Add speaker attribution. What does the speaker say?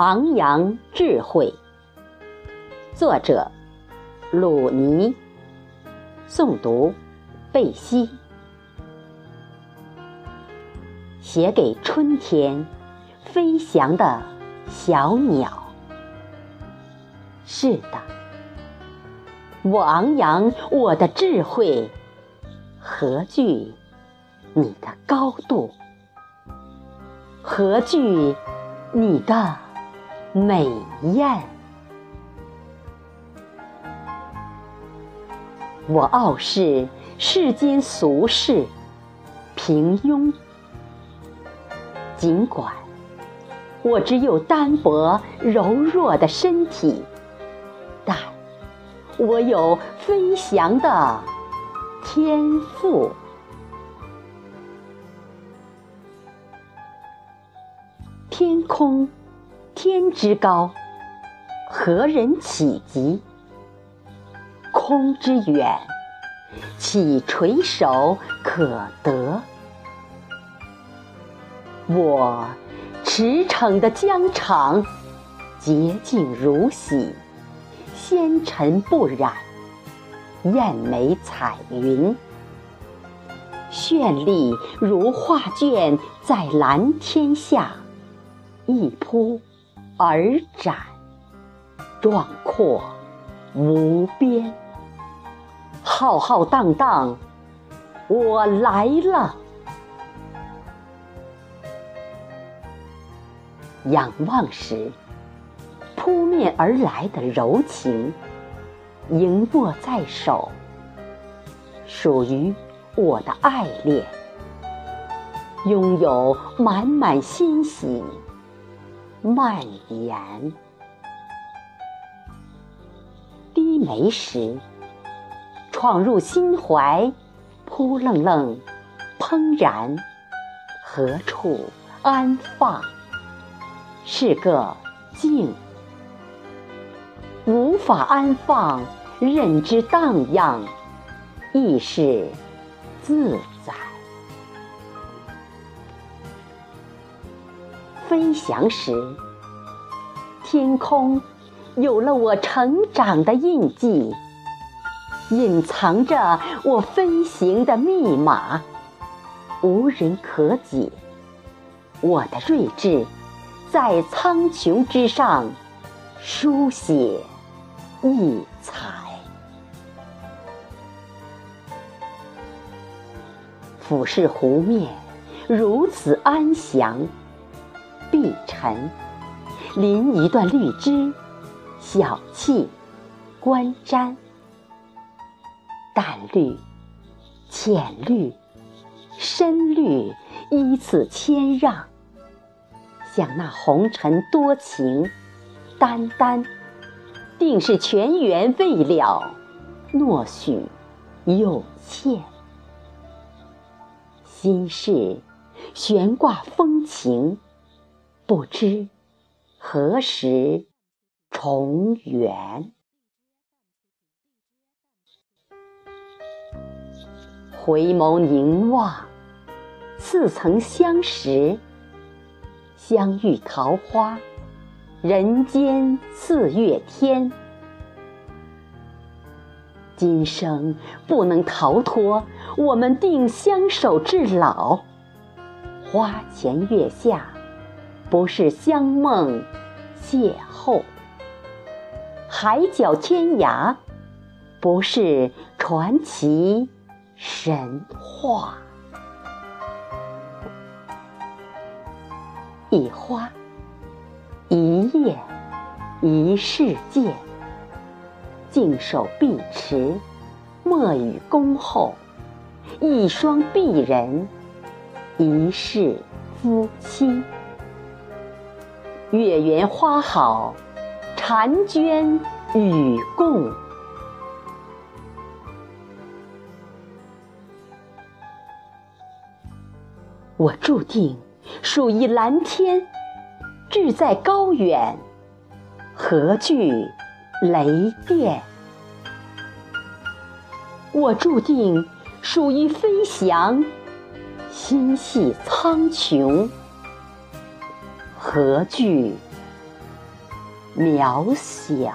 Speaker 1: 昂扬智慧，作者鲁尼，诵读贝西，写给春天飞翔的小鸟。是的，我昂扬我的智慧，何惧你的高度？何惧你的？美艳，我傲视世间俗世平庸。尽管我只有单薄柔弱的身体，但我有飞翔的天赋。天空。天之高，何人企及？空之远，岂垂手可得？我驰骋的疆场，洁净如洗，纤尘不染，艳美彩云，绚丽如画卷在蓝天下，一铺。而展，壮阔无边，浩浩荡荡，我来了。仰望时，扑面而来的柔情，盈握在手，属于我的爱恋，拥有满满欣喜。蔓延，低眉时，闯入心怀，扑棱棱，怦然，何处安放？是个静，无法安放，任之荡漾，亦是自飞翔时，天空有了我成长的印记，隐藏着我飞行的密码，无人可解。我的睿智在苍穹之上书写异彩，俯视湖面，如此安详。碧沉，临一段绿枝，小憩，观瞻。淡绿、浅绿、深绿，依次谦让，想那红尘多情，单单，定是全缘未了，诺许有欠。心事悬挂风情。不知何时重圆。回眸凝望，似曾相识。相遇桃花，人间四月天。今生不能逃脱，我们定相守至老。花前月下。不是相梦邂逅，海角天涯；不是传奇神话。一花，一叶，一世界。静守碧池，莫与恭候。一双璧人，一世夫妻。月圆花好，婵娟与共。我注定属于蓝天，志在高远，何惧雷电？我注定属于飞翔，心系苍穹。何惧渺小？